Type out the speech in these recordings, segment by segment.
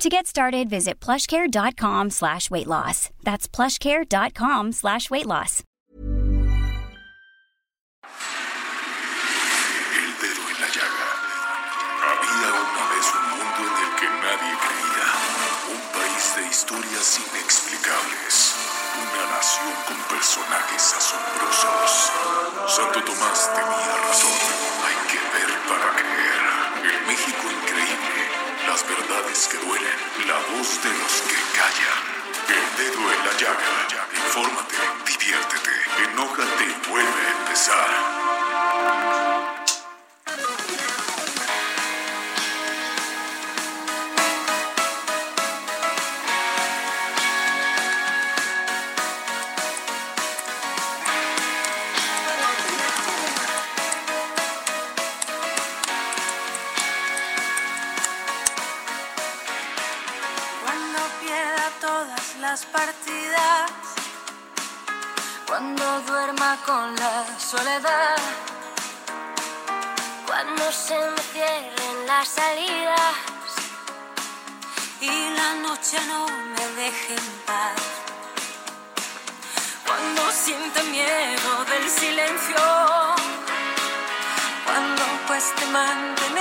To get started, visit plushcare.com slash weight loss. That's plushcare.com slash weight loss. El dedo en la llaga. Había una vez un mundo en el que nadie creía. Un país de historias inexplicables. Una nación con personajes asombrosos. Santo Tomás tenía razón. Hay que ver para creer. El México increíble. Verdades que duelen. La voz de los que callan. El dedo en la llaga. Infórmate, diviértete, enójate y vuelve a empezar. Las partidas, cuando duerma con la soledad, cuando se me cierren las salidas. Y la noche no me deje en paz. Cuando sienta miedo del silencio, cuando cueste mantenerme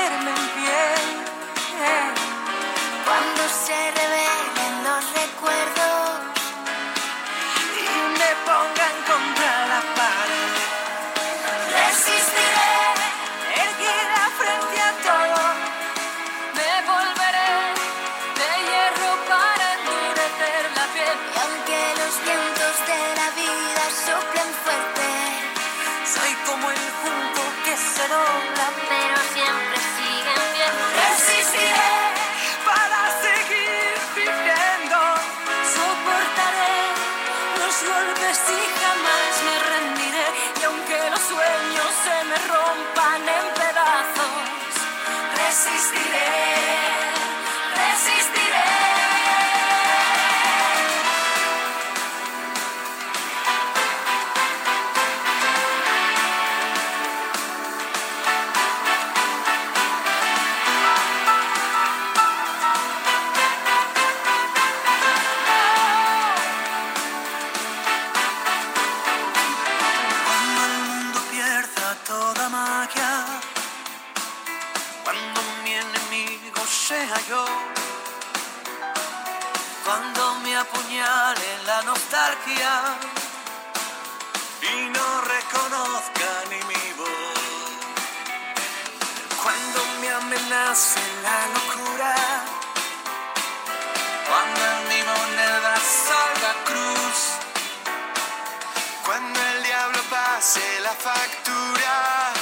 factura,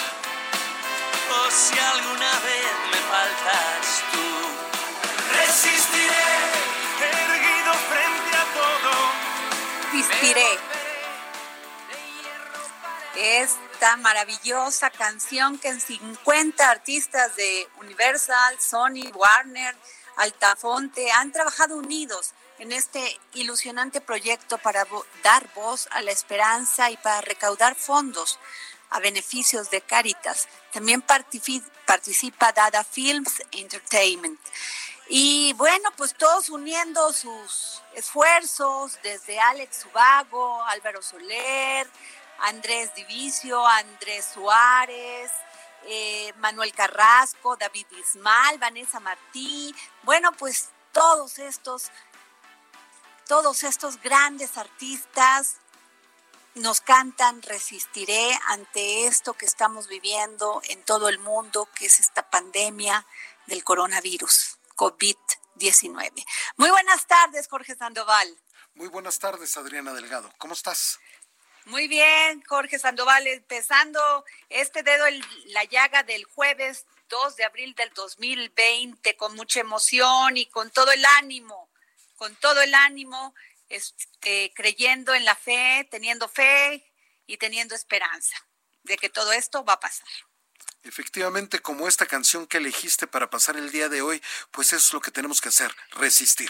o si alguna vez me faltas tú, resistiré, erguido frente a todo. Respiré. Esta maravillosa canción que en 50 artistas de Universal, Sony, Warner, Altafonte han trabajado unidos en este ilusionante proyecto para dar voz a la esperanza y para recaudar fondos a beneficios de Caritas. También participa Dada Films Entertainment. Y bueno, pues todos uniendo sus esfuerzos, desde Alex Subago, Álvaro Soler, Andrés Divicio, Andrés Suárez, eh, Manuel Carrasco, David Ismal, Vanessa Martí, bueno, pues todos estos, todos estos grandes artistas nos cantan Resistiré ante esto que estamos viviendo en todo el mundo, que es esta pandemia del coronavirus, COVID-19. Muy buenas tardes, Jorge Sandoval. Muy buenas tardes, Adriana Delgado. ¿Cómo estás? Muy bien, Jorge Sandoval, empezando este dedo en la llaga del jueves 2 de abril del 2020 con mucha emoción y con todo el ánimo, con todo el ánimo este, creyendo en la fe, teniendo fe y teniendo esperanza de que todo esto va a pasar. Efectivamente, como esta canción que elegiste para pasar el día de hoy, pues eso es lo que tenemos que hacer, resistir.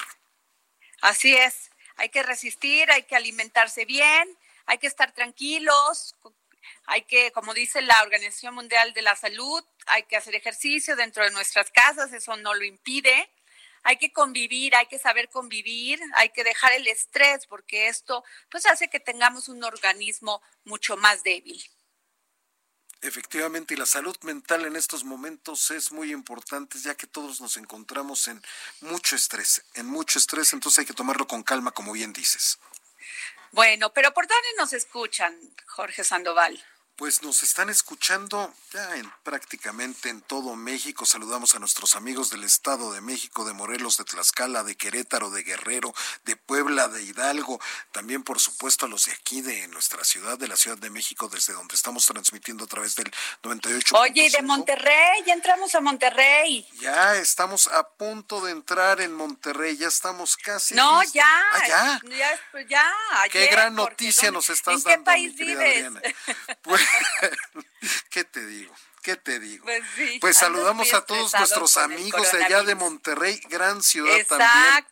Así es, hay que resistir, hay que alimentarse bien, hay que estar tranquilos, hay que, como dice la Organización Mundial de la Salud, hay que hacer ejercicio dentro de nuestras casas, eso no lo impide. Hay que convivir, hay que saber convivir, hay que dejar el estrés porque esto pues hace que tengamos un organismo mucho más débil. Efectivamente, y la salud mental en estos momentos es muy importante, ya que todos nos encontramos en mucho estrés, en mucho estrés, entonces hay que tomarlo con calma, como bien dices. Bueno, pero ¿por dónde nos escuchan, Jorge Sandoval? Pues nos están escuchando ya en prácticamente en todo México. Saludamos a nuestros amigos del Estado de México, de Morelos, de Tlaxcala, de Querétaro, de Guerrero, de Puebla, de Hidalgo. También, por supuesto, a los de aquí, de nuestra ciudad, de la Ciudad de México, desde donde estamos transmitiendo a través del 98. Oye, y de Monterrey, ya entramos a Monterrey. Ya estamos a punto de entrar en Monterrey, ya estamos casi. No, ya. Ah, ya. Ya, ya Qué gran noticia nos estás dando. ¿En qué país vives? Pues, ¿Qué te digo? ¿Qué te digo? Pues, sí, pues saludamos a todos nuestros amigos de allá de Monterrey, gran ciudad también.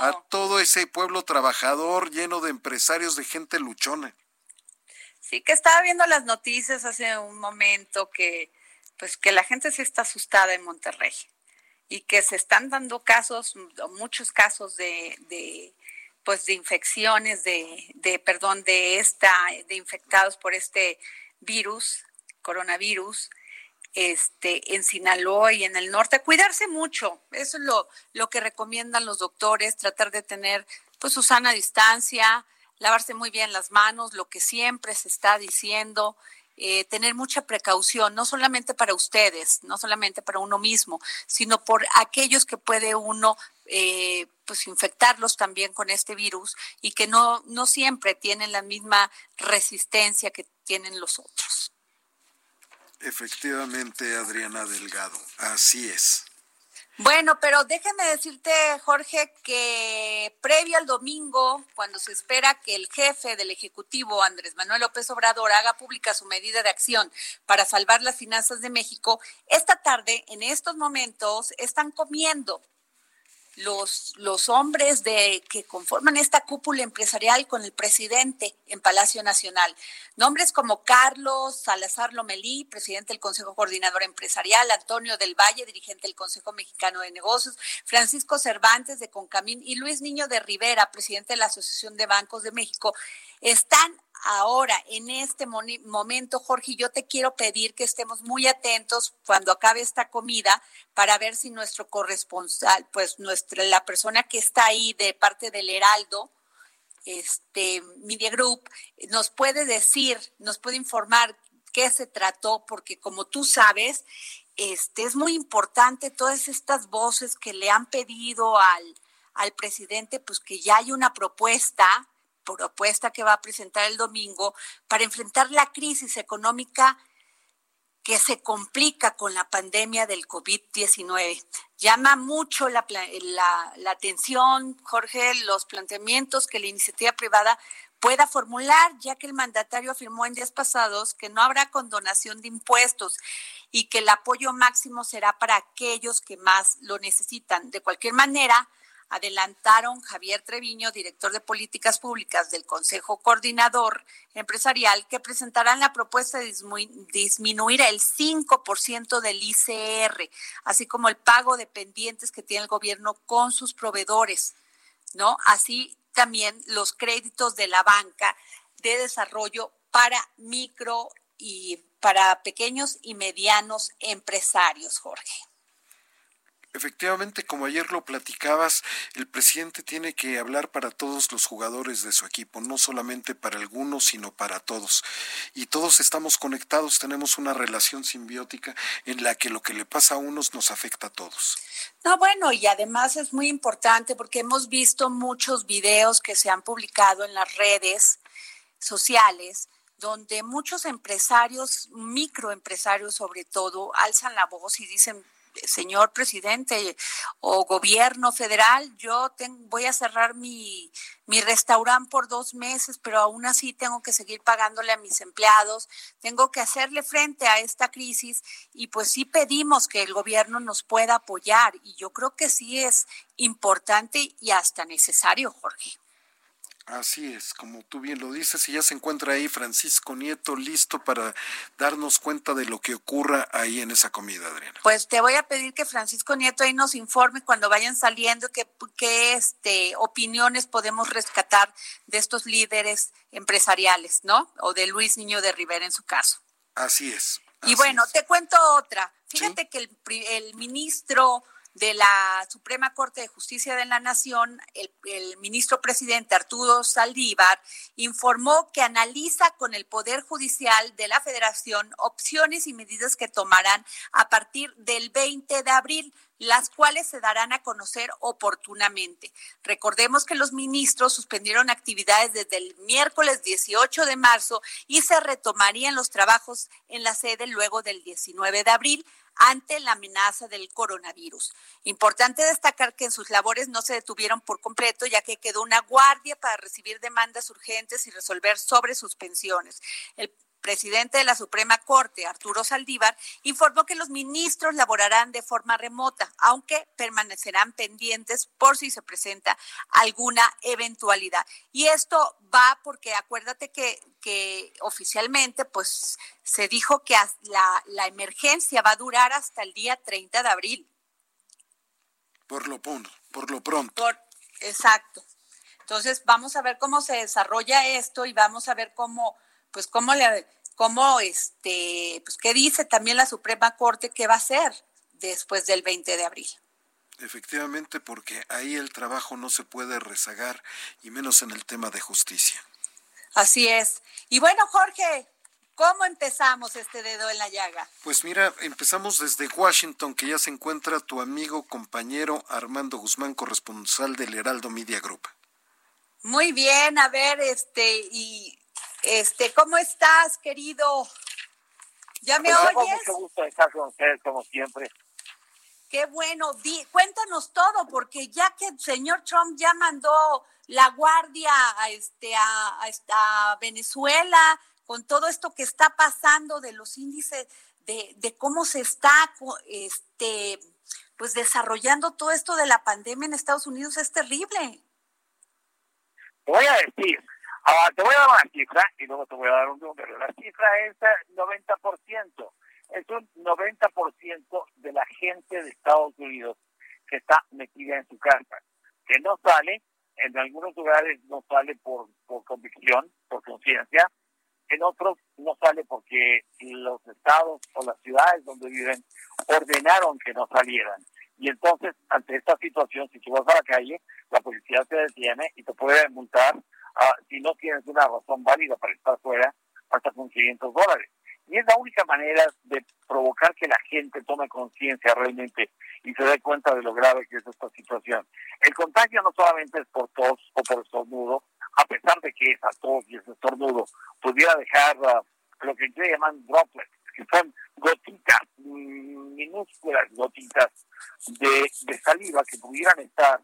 A todo ese pueblo trabajador lleno de empresarios, de gente luchona. Sí, que estaba viendo las noticias hace un momento que pues que la gente se está asustada en Monterrey y que se están dando casos, muchos casos de, de pues de infecciones, de, de perdón, de esta, de infectados por este virus, coronavirus, este, en Sinaloa y en el norte, cuidarse mucho. Eso es lo, lo que recomiendan los doctores, tratar de tener pues su sana distancia, lavarse muy bien las manos, lo que siempre se está diciendo, eh, tener mucha precaución, no solamente para ustedes, no solamente para uno mismo, sino por aquellos que puede uno eh, pues infectarlos también con este virus y que no, no siempre tienen la misma resistencia que tienen los otros. Efectivamente, Adriana Delgado, así es. Bueno, pero déjeme decirte, Jorge, que previo al domingo, cuando se espera que el jefe del Ejecutivo, Andrés Manuel López Obrador, haga pública su medida de acción para salvar las finanzas de México, esta tarde, en estos momentos, están comiendo los, los hombres de, que conforman esta cúpula empresarial con el presidente en Palacio Nacional. Nombres como Carlos Salazar Lomelí, presidente del Consejo Coordinador Empresarial, Antonio del Valle, dirigente del Consejo Mexicano de Negocios, Francisco Cervantes de Concamín y Luis Niño de Rivera, presidente de la Asociación de Bancos de México, están ahora, en este momento, Jorge, yo te quiero pedir que estemos muy atentos cuando acabe esta comida para ver si nuestro corresponsal, pues nuestra, la persona que está ahí de parte del Heraldo, este Media Group, nos puede decir, nos puede informar qué se trató, porque como tú sabes, este es muy importante todas estas voces que le han pedido al, al presidente, pues que ya hay una propuesta propuesta que va a presentar el domingo para enfrentar la crisis económica que se complica con la pandemia del COVID-19. Llama mucho la, la, atención, Jorge, los planteamientos que la iniciativa privada pueda formular, ya que el mandatario afirmó en días pasados que no habrá condonación de impuestos y que el apoyo máximo será para aquellos que más lo necesitan. De cualquier manera, adelantaron Javier Treviño, director de políticas públicas del Consejo Coordinador Empresarial, que presentarán la propuesta de disminuir el 5% del ICR, así como el pago de pendientes que tiene el gobierno con sus proveedores, ¿no? Así también los créditos de la banca de desarrollo para micro y para pequeños y medianos empresarios, Jorge. Efectivamente, como ayer lo platicabas, el presidente tiene que hablar para todos los jugadores de su equipo, no solamente para algunos, sino para todos. Y todos estamos conectados, tenemos una relación simbiótica en la que lo que le pasa a unos nos afecta a todos. No, bueno, y además es muy importante porque hemos visto muchos videos que se han publicado en las redes sociales donde muchos empresarios, microempresarios sobre todo, alzan la voz y dicen, señor presidente o gobierno federal, yo voy a cerrar mi, mi restaurante por dos meses, pero aún así tengo que seguir pagándole a mis empleados, tengo que hacerle frente a esta crisis y pues sí pedimos que el gobierno nos pueda apoyar y yo creo que sí es importante y hasta necesario, Jorge. Así es, como tú bien lo dices, y ya se encuentra ahí Francisco Nieto listo para darnos cuenta de lo que ocurra ahí en esa comida, Adriana. Pues te voy a pedir que Francisco Nieto ahí nos informe cuando vayan saliendo qué, qué este, opiniones podemos rescatar de estos líderes empresariales, ¿no? O de Luis Niño de Rivera en su caso. Así es. y bueno, te cuento otra. Fíjate que el, el ministro de la Suprema Corte de Justicia de la Nación, el, ministro presidente Arturo Saldívar informó que analiza con el Poder Judicial de la Federación opciones y medidas que tomarán a partir del 20 de abril las cuales se darán a conocer oportunamente. Recordemos que los ministros suspendieron actividades desde el miércoles 18 de marzo y se retomarían los trabajos en la sede luego del 19 de abril ante la amenaza del coronavirus. Importante destacar que en sus labores no se detuvieron por completo, ya que quedó una guardia para recibir demandas urgentes y resolver sobre suspensiones. El presidente de la Suprema Corte, Arturo Saldívar, informó que los ministros laborarán de forma remota, aunque permanecerán pendientes por si se presenta alguna eventualidad. Y esto va porque acuérdate que, que oficialmente pues se dijo que la, la emergencia va a durar hasta el día 30 de abril. Por lo, por lo pronto. exacto. Entonces vamos a ver cómo se desarrolla esto y vamos a ver cómo, pues cómo le, cómo este, pues qué dice también la Suprema Corte que va a hacer después del 20 de abril. Efectivamente, porque ahí el trabajo no se puede rezagar y menos en el tema de justicia. Así es. Y bueno, Jorge, ¿cómo empezamos este dedo en la llaga? Pues mira, empezamos desde Washington, que ya se encuentra tu amigo, compañero Armando Guzmán, corresponsal del Heraldo Media Group. Muy bien, a ver, este, y este, ¿cómo estás, querido? ¿Ya me oyes? Mucho gusto estar con ustedes, como siempre. Qué bueno. cuéntanos todo, porque ya que el señor Trump ya mandó la guardia a, este, a, a, Venezuela, con todo esto que está pasando de los índices, de, de cómo se está este, pues desarrollando todo esto de la pandemia en Estados Unidos, es terrible. Voy a decir, Ahora, te voy a dar una cifra y luego te voy a dar un número. La cifra es 90%. Es un 90% de la gente de Estados Unidos que está metida en su casa, que no sale, en algunos lugares no sale por, por convicción, por conciencia, en otros no sale porque los estados o las ciudades donde viven ordenaron que no salieran. Y entonces, ante esta situación, si tú vas a la calle, la policía te detiene y te puede multar Ah, si no tienes una razón válida para estar fuera, hasta con 500 dólares. Y es la única manera de provocar que la gente tome conciencia realmente y se dé cuenta de lo grave que es esta situación. El contagio no solamente es por tos o por estornudo, a pesar de que esa tos y ese estornudo pudiera dejar ah, lo que se llaman droplets, que son gotitas, mm, minúsculas gotitas de, de saliva que pudieran estar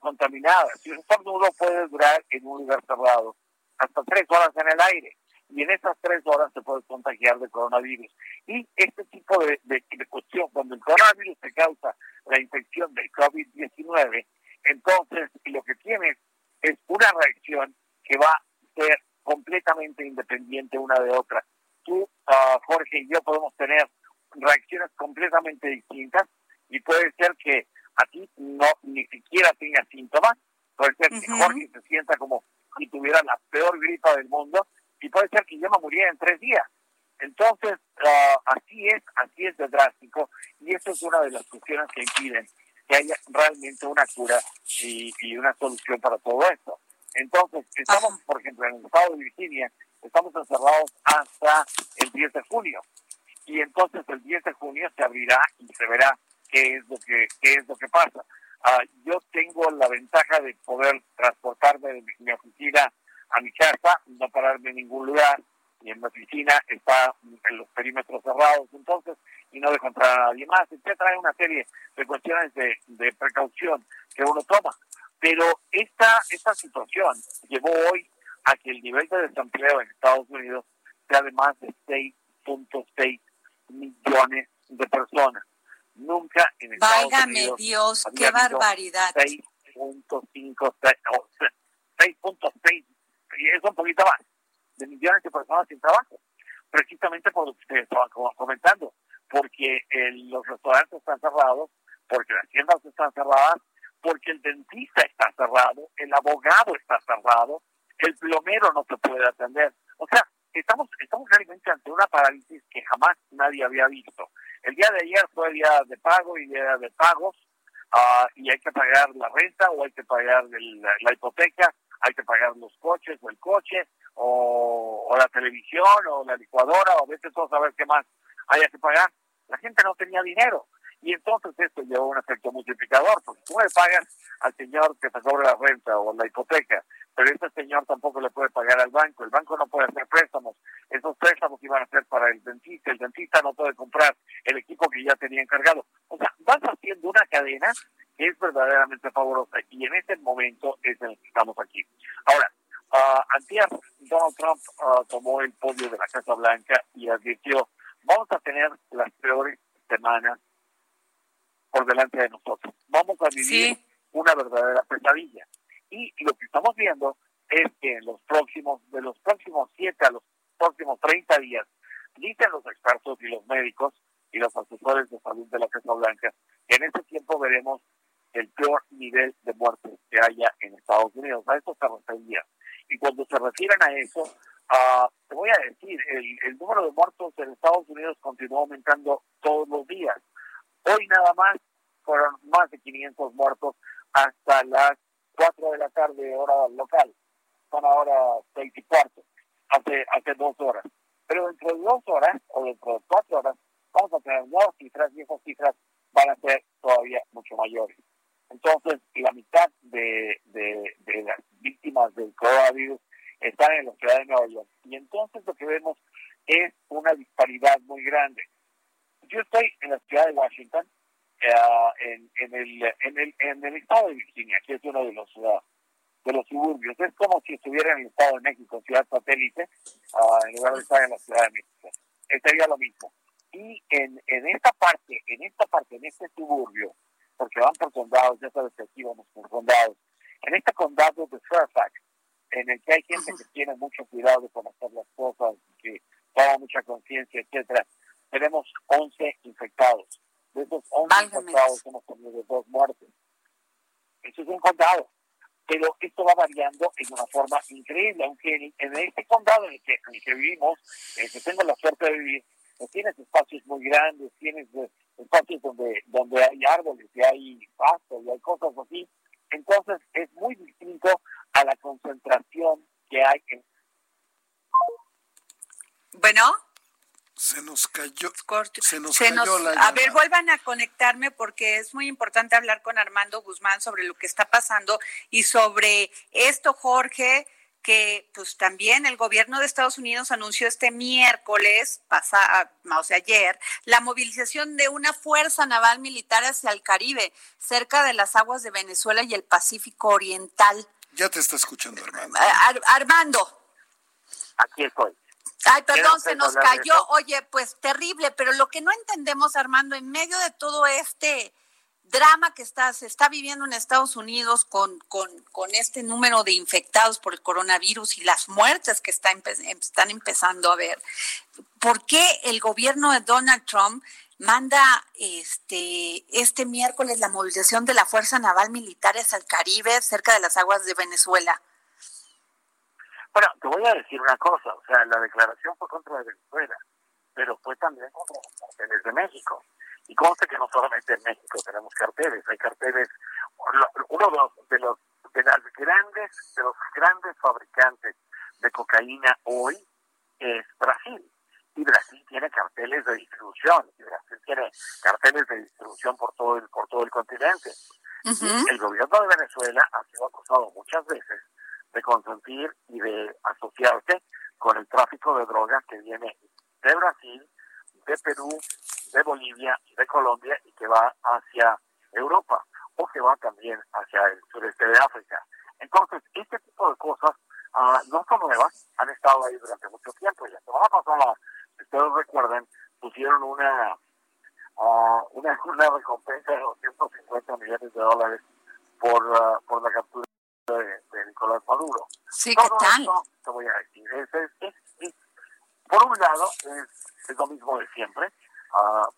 contaminada. Si un estornudo puede durar en un lugar cerrado hasta tres horas en el aire y en esas tres horas se puede contagiar de coronavirus. Y este tipo de, de, cuestión, cuando el coronavirus te causa la infección del COVID-19, entonces lo que tienes es una reacción que va a ser completamente independiente una de otra. Tú, ah, Jorge y yo podemos tener reacciones completamente distintas y puede ser que a ti no ni siquiera tenga síntomas, puede ser que Jorge se sienta como si tuviera la peor gripa del mundo y puede ser que yo me muriera en tres días. Entonces, ah, así es, así es de drástico y eso es una de las cuestiones que impiden que haya realmente una cura y, y una solución para todo esto. Entonces, estamos, por ejemplo, en el estado de Virginia, estamos encerrados hasta el 10 de junio. Y entonces el 10 de junio se abrirá y se verá qué es lo que, qué es lo que pasa. Ah, yo tengo la ventaja de poder transportarme de mi, oficina a mi casa, no pararme en ningún lugar, y en mi oficina está en los perímetros cerrados, entonces, y no dejo entrar a nadie más, etcétera. Hay una serie de cuestiones de, de precaución que uno toma. Pero esta, esta situación llevó hoy a que el nivel de desempleo en Estados Unidos sea de más de 6.6 millones de personas. Nunca en Estados Válgame Unidos Dios, qué barbaridad. 6.5, 6.6, y es un poquito más, de millones de personas sin trabajo. Precisamente por lo que ustedes estaban co- comentando, porque el- los restaurantes están cerrados, porque las tiendas están cerradas, porque el dentista está cerrado, el abogado está cerrado, el plomero no se puede atender. O sea, estamos, estamos realmente ante una parálisis que jamás nadie había visto. El día de ayer fue día de pago y día de pagos, ah, y hay que pagar la renta o hay que pagar la, hipoteca, hay que pagar los coches o el coche o, o la televisión o la licuadora o a veces todo saber qué más haya que pagar. La gente no tenía dinero y entonces esto llevó un efecto multiplicador porque tú le pagas al señor que te cobra la renta o la hipoteca, pero este señor tampoco le puede pagar al banco, el banco no puede hacer préstamos, esos préstamos iban a ser para el dentista, el dentista no puede comprar el equipo que ya tenía encargado. O sea, vas haciendo una cadena que es verdaderamente favorosa y en este momento es en el que estamos aquí. Ahora, uh, antier Donald Trump ah, tomó el podio de la Casa Blanca y advirtió, vamos a tener las peores semanas por delante de nosotros. Vamos a vivir Sí. una verdadera pesadilla. Y lo que estamos viendo es que en los próximos, de los próximos siete a los próximos 30 días, dicen los expertos y los médicos y los asesores de salud de la Casa Blanca, que en ese tiempo veremos el peor nivel de muertes que haya en Estados Unidos. A eso se refería. Y cuando se refieren a eso, ah, te voy a decir, el, el número de muertos en Estados Unidos continúa aumentando todos los días. Hoy nada más fueron más de 500 muertos hasta las 4 de la tarde, hora local. Son ahora 6 y cuarto, hace, hace dos horas. Pero dentro de dos horas o dentro de cuatro horas vamos a tener nuevas cifras y esas cifras van a ser todavía mucho mayores. Entonces, la mitad de, de, de las víctimas del coronavirus están en la ciudad de Nueva York. Y entonces lo que vemos es una disparidad muy grande. Yo estoy en la ciudad de Washington, en, en, el, en, el, en el estado de Virginia, que es uno de los uh, de los suburbios. Es como si estuviera en el estado de México, ciudad satélite, uh, en lugar de estar en la ciudad de México. Sería lo mismo. Y en, en esta parte, en esta parte, en este suburbio, porque van por condados, ya sabes que aquí vamos por condados, en este condado de Fairfax, en el que hay gente que tiene mucho cuidado con hacer las cosas, que toma mucha conciencia, etcétera, tenemos 11 infectados. De esos 11 Válgame infectados hemos tenido dos muertes. Eso es un condado. Pero esto va variando en una forma increíble, aunque en, este condado en el, que, en el que vivimos, en el que tengo la suerte de vivir, pues tienes espacios muy grandes, tienes eh, espacios donde, donde hay árboles y hay pasto y hay cosas así. Entonces es muy distinto a la concentración que hay en Bueno, Se nos cayó. corto. Se nos Se cayó nos- la a ver, llamada. vuelvan a conectarme porque es muy importante hablar con Armando Guzmán sobre lo que está pasando y sobre esto, Jorge, que pues también el gobierno de Estados Unidos anunció este miércoles, pasa, o sea, ayer, la movilización de una fuerza naval militar hacia el Caribe, cerca de las aguas de Venezuela y el Pacífico Oriental. Ya te está escuchando, hermano. Ar- Armando. aquí estoy. Ay, ¿Quiere perdón, se nos cayó. Oye, pues terrible, pero lo que no entendemos, Armando, en medio de todo este drama que está, se está viviendo en Estados Unidos con, con, con este número de infectados por el coronavirus y las muertes que está empe- están empezando a ver, ¿por qué el gobierno de Donald Trump manda este, este miércoles la movilización de la Fuerza Naval Militar hacia el Caribe, cerca de las aguas de Venezuela? Bueno, te voy a decir una cosa, o sea, la declaración fue contra Venezuela, pero fue también contra los carteles de México. Y conste que no solamente en México tenemos carteles, hay carteles, uno de los, de los de las grandes, de los grandes fabricantes de cocaína hoy es Brasil. Y Brasil tiene carteles de distribución, y Brasil tiene carteles de distribución por todo el, por todo el continente. El gobierno de Venezuela ha sido acusado muchas veces de consentir y de asociarse con el tráfico de drogas que viene de Brasil, de Perú, de Bolivia, de Colombia y que va hacia Europa o que va también hacia el sureste de África. Entonces, este tipo de cosas uh, no son nuevas, han estado ahí durante mucho tiempo. Y la semana pasada, si ustedes recuerden, pusieron una, uh, una, una recompensa de 250 millones de dólares por, uh, por la captura de, de, Nicolás Maduro. Sí, ¿qué tal? Esto, te voy a decir, es, es, es, por un lado, es, lo mismo de siempre,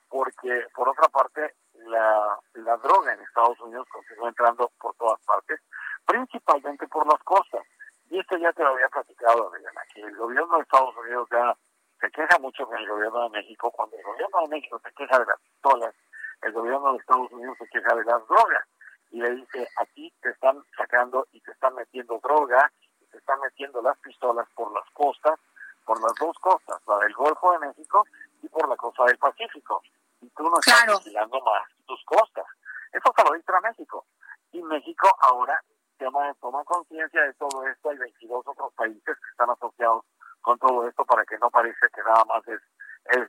porque por otra parte, la, la droga en Estados Unidos continúa entrando por todas partes, principalmente por las costas. Y esto ya te lo había platicado, Adriana, que el gobierno de Estados Unidos ya se queja mucho con el gobierno de México. Cuando el gobierno de México se queja de las pistolas, el gobierno de Estados Unidos se queja de las drogas. Y le dice, aquí te están sacando y te están metiendo droga, y te están metiendo las pistolas por las costas, por las dos costas, la del Golfo de México y por la costa del Pacífico. Y tú no estás vigilando más tus costas. Eso se lo dice a México. Y México ahora toma, toma conciencia de todo esto. Hay 22 otros países que están asociados con todo esto para que no parezca que nada más es, es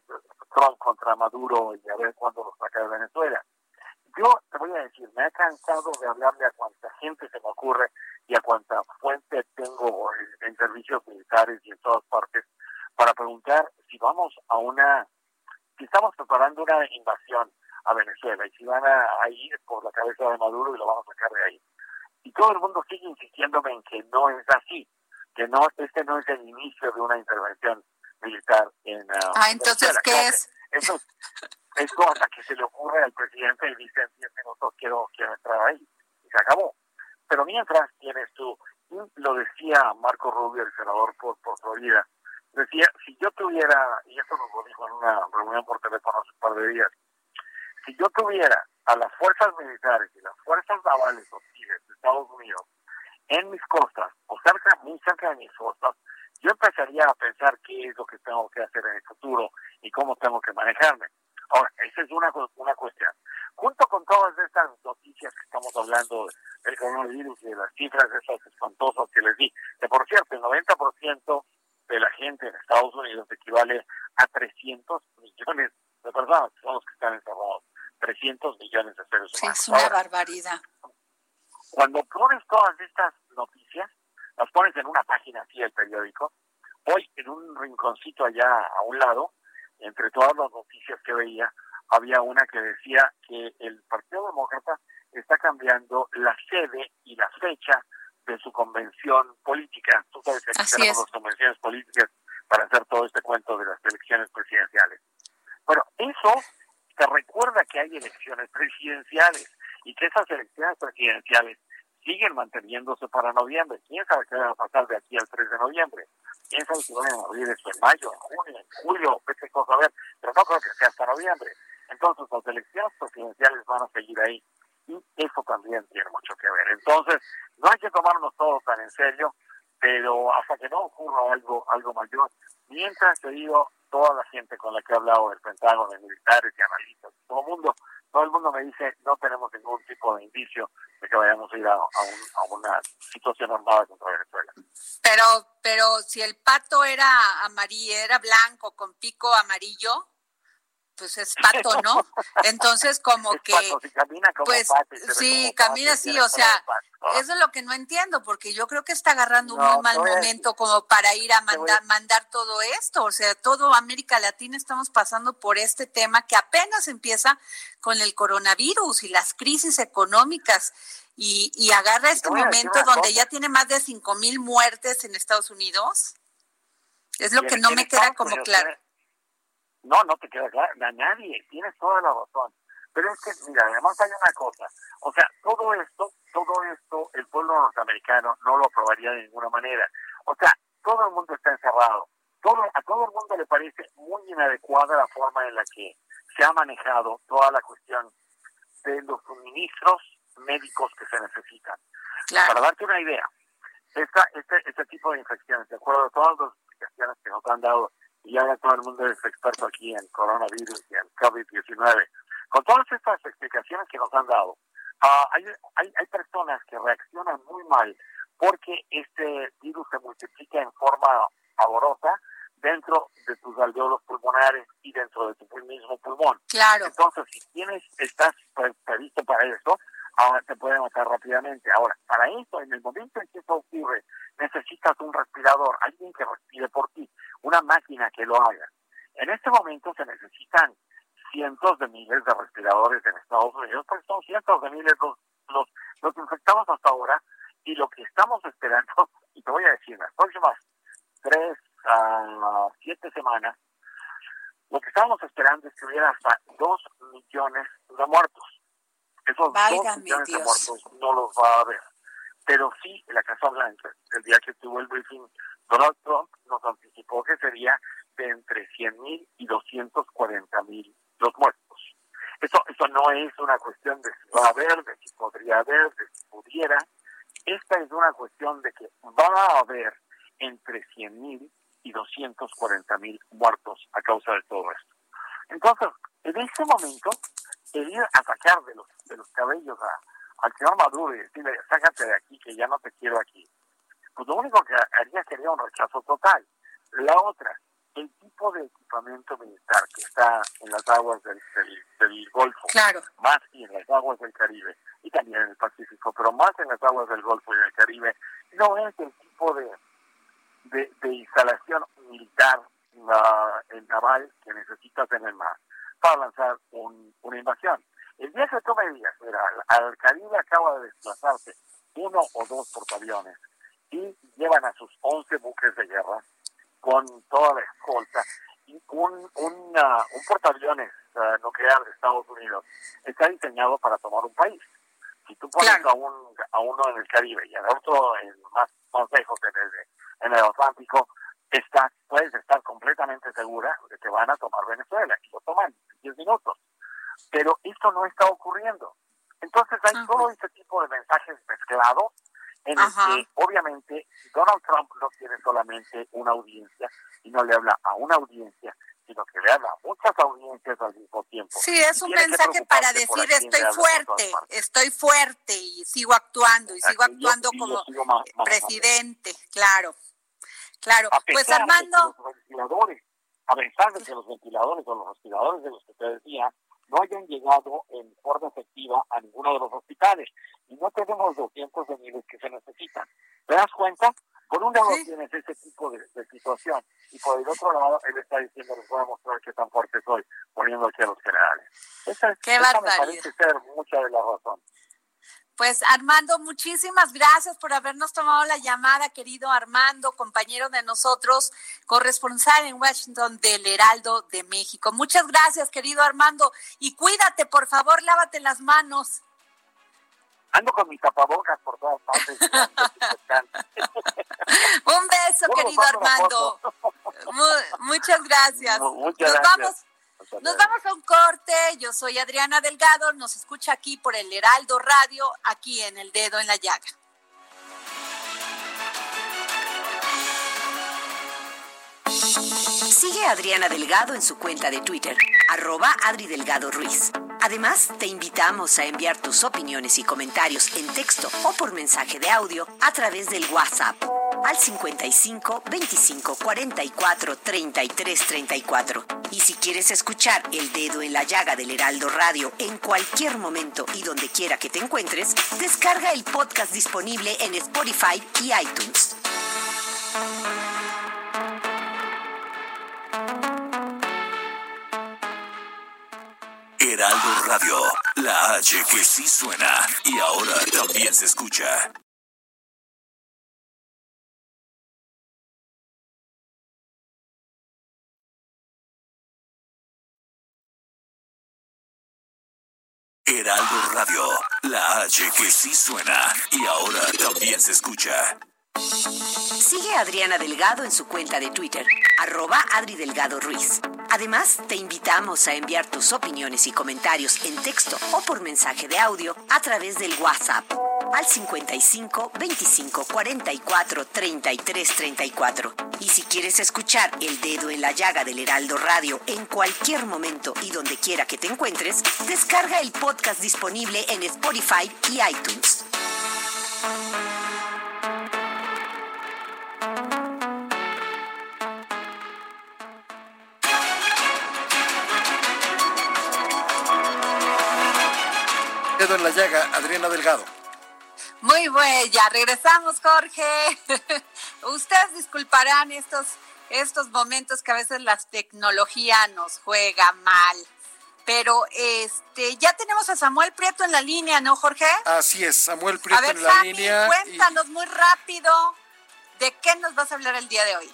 Trump contra Maduro y a ver cuándo lo saca de Venezuela. Yo te voy a decir, me he cansado de hablarle a cuánta gente se me ocurre y a cuánta fuente tengo en, servicios militares y en todas partes para preguntar si vamos a una, si estamos preparando una invasión a Venezuela y si van a, ir por la cabeza de Maduro y lo vamos a sacar de ahí. Y todo el mundo sigue insistiéndome en que no es así, que no este no es el inicio de una intervención militar en uh, Ah, entonces, ¿qué es? Eso, esto hasta que se le ocurre al presidente y dice, nosotros quiero, quiero entrar ahí. Y se acabó. Pero mientras tienes tú, lo decía Marco Rubio, el senador por, por Florida, decía, si yo tuviera, y esto nos lo dijo en una reunión por teléfono hace un par de días, si yo tuviera a las fuerzas militares y las fuerzas navales hostiles de Estados Unidos en mis costas, o cerca, muy cerca de mis costas, yo empezaría a pensar qué es lo que tengo que hacer en el futuro y cómo tengo que manejarme. Ahora, esa es una, una cuestión. Junto con todas estas noticias que estamos hablando del coronavirus y de las cifras esas espantosas que les di, que por cierto, el 90% de la gente en Estados Unidos equivale a 300 millones de personas, que son los que están encerrados. 300 millones de seres humanos. es una barbaridad. Cuando pones todas estas noticias, las pones en una página así del periódico, hoy en un rinconcito allá a un lado, entre todas las noticias que veía, había una que decía que el Partido Demócrata está cambiando la sede y la fecha de su convención política. Tú sabes que aquí tenemos las convenciones políticas para hacer todo este cuento de las elecciones presidenciales. Bueno, eso te recuerda que hay elecciones presidenciales y que esas elecciones presidenciales siguen manteniéndose para noviembre. ¿Quién sabe qué va a pasar de aquí al 3 de noviembre? ¿Quién sabe si van a abrir esto en mayo, en junio, en julio? Qué cosa a ver, pero no creo que sea hasta noviembre. Entonces, las elecciones presidenciales van a seguir ahí y eso también tiene mucho que ver. Entonces, no hay que tomarnos todo tan en serio, pero hasta que no ocurra algo algo mayor, mientras te digo, toda la gente con la que he hablado del Pentágono, de militares y analistas, todo el mundo, todo el mundo me dice no tenemos ningún tipo de indicio de que vayamos a ir a, a, una situación armada contra Venezuela. Pero, pero si el pato era amarillo, era blanco con pico amarillo, pues es pato, ¿no? Entonces como que pues sí, camina así, o sea, eso es lo que no entiendo, porque yo creo que está agarrando un muy mal momento como para ir a mandar mandar todo esto, o sea, todo América Latina estamos pasando por este tema que apenas empieza con el coronavirus y las crisis económicas y, y agarra este momento donde ya tiene más de cinco mil muertes en Estados Unidos. Es lo que no me queda como claro. No, no te queda claro, a nadie, tienes toda la razón. Pero es que, mira, además hay una cosa, o sea, todo esto, todo esto, el pueblo norteamericano no lo aprobaría de ninguna manera. O sea, todo el mundo está encerrado, todo, a todo el mundo le parece muy inadecuada la forma en la que se ha manejado toda la cuestión de los suministros médicos que se necesitan. Para darte una idea, esta, este, este tipo de infecciones, de acuerdo a todas las explicaciones que nos han dado y ahora todo el mundo es experto aquí en coronavirus y en COVID-19. Con todas estas explicaciones que nos han dado, ah, hay, hay, hay personas que reaccionan muy mal porque este virus se multiplica en forma pavorosa dentro de tus alveolos pulmonares y dentro de tu mismo pulmón. Claro. Entonces, si tienes, estás previsto para eso, ahora te puede matar rápidamente. Ahora, para eso, en el momento en que eso ocurre, necesitas un respirador, alguien que respire por ti, una máquina que lo haga. En este momento se necesitan cientos de miles de respiradores en Estados Unidos, porque son cientos de miles los, los, los infectados hasta ahora, y lo que estamos esperando, y te voy a decir, las próximas tres a siete semanas, lo que estamos esperando es que hubiera hasta dos millones de muertos. Esos dos millones de muertos no los va a haber. Pero sí, en la Casa Blanca, el día que tuvo el briefing, Donald Trump nos anticipó que sería de entre 100 mil y 240 mil los muertos. Eso, eso no es una cuestión de si va a haber, de si podría haber, de si pudiera. Esta es una cuestión de que va a haber entre 100 mil y 240 mil muertos a causa de todo esto. Entonces, en este momento, ir a sacar de los, de los cabellos a, al señor Maduro y decirle, sácate de aquí, que ya no te quiero aquí, pues lo único que haría sería un rechazo total. La otra, el tipo de equipamiento militar que está en las aguas del, del, Golfo, claro. más y en las aguas del Caribe, y también en el Pacífico, pero más en las aguas del Golfo y del Caribe, no es el tipo de, de, instalación militar uh, naval que necesitas en el mar para lanzar una invasión. El día que tú me digas, mira, al Caribe acaba de desplazarse uno o dos portaaviones y llevan a sus 11 buques de guerra con toda la escolta y un, un, un portaaviones uh, nuclear de Estados Unidos está diseñado para tomar un país. Si tú pones a, un, a uno en el Caribe y al otro en más, más lejos en el, en el Atlántico, está, puedes estar completamente segura de que van a tomar Venezuela y lo toman en 10 minutos. Pero esto no está ocurriendo. Entonces hay todo este tipo de mensajes mezclados en el que obviamente Donald Trump no tiene solamente una audiencia y no le habla a una audiencia, sino que le habla a muchas audiencias al mismo tiempo. Sí, es un mensaje para decir estoy fuerte, estoy fuerte y sigo actuando y sigo actuando como presidente, claro. Claro, pues Armando. los ventiladores, a pesar de que los ventiladores o los respiradores de los que te decía no hayan llegado en forma efectiva a ninguno de los hospitales y no tenemos los cientos de miles que se necesitan. ¿Te das cuenta? Por un lado tienes ese tipo de, situación y por el otro lado él está diciendo les voy a mostrar qué tan fuerte soy poniendo aquí a los generales. Esa, qué esa me parece ser mucha de la razón. Pues Armando, muchísimas gracias por habernos tomado la llamada, querido Armando, compañero de nosotros, corresponsal en Washington del Heraldo de México. Muchas gracias, querido Armando, y cuídate, por favor, lávate las manos. Ando con mis tapabocas por todas partes. Un beso, querido Armando. muchas gracias. muchas gracias. Nos vamos a un corte. Yo soy Adriana Delgado. Nos escucha aquí por el Heraldo Radio, aquí en El Dedo en la Llaga. Sigue a Adriana Delgado en su cuenta de Twitter, arroba Adri Delgado Ruiz. Además, te invitamos a enviar tus opiniones y comentarios en texto o por mensaje de audio a través del WhatsApp al 55 25 44 33 34. Y si quieres escuchar El Dedo en la Llaga del Heraldo Radio en cualquier momento y donde quiera que te encuentres, descarga el podcast disponible en Spotify y iTunes. Heraldo Radio, la H que sí suena y ahora también se escucha. Heraldo Radio, la H que sí suena y ahora también se escucha. Sigue a Adriana Delgado en su cuenta de Twitter, arroba Adri Delgado Ruiz. Además, te invitamos a enviar tus opiniones y comentarios en texto o por mensaje de audio a través del WhatsApp al 55 25 44 33 34. Y si quieres escuchar El Dedo en la Llaga del Heraldo Radio en cualquier momento y donde quiera que te encuentres, descarga el podcast disponible en Spotify y iTunes. Dedo en la Llaga, Adriana Delgado. Muy bueno, ya regresamos, Jorge. Ustedes disculparán estos, estos momentos que a veces la tecnología nos juega mal. Pero este, ya tenemos a Samuel Prieto en la línea, ¿no, Jorge? Así es, Samuel Prieto a ver, en la Sammy, línea. Cuéntanos muy rápido de qué nos vas a hablar el día de hoy.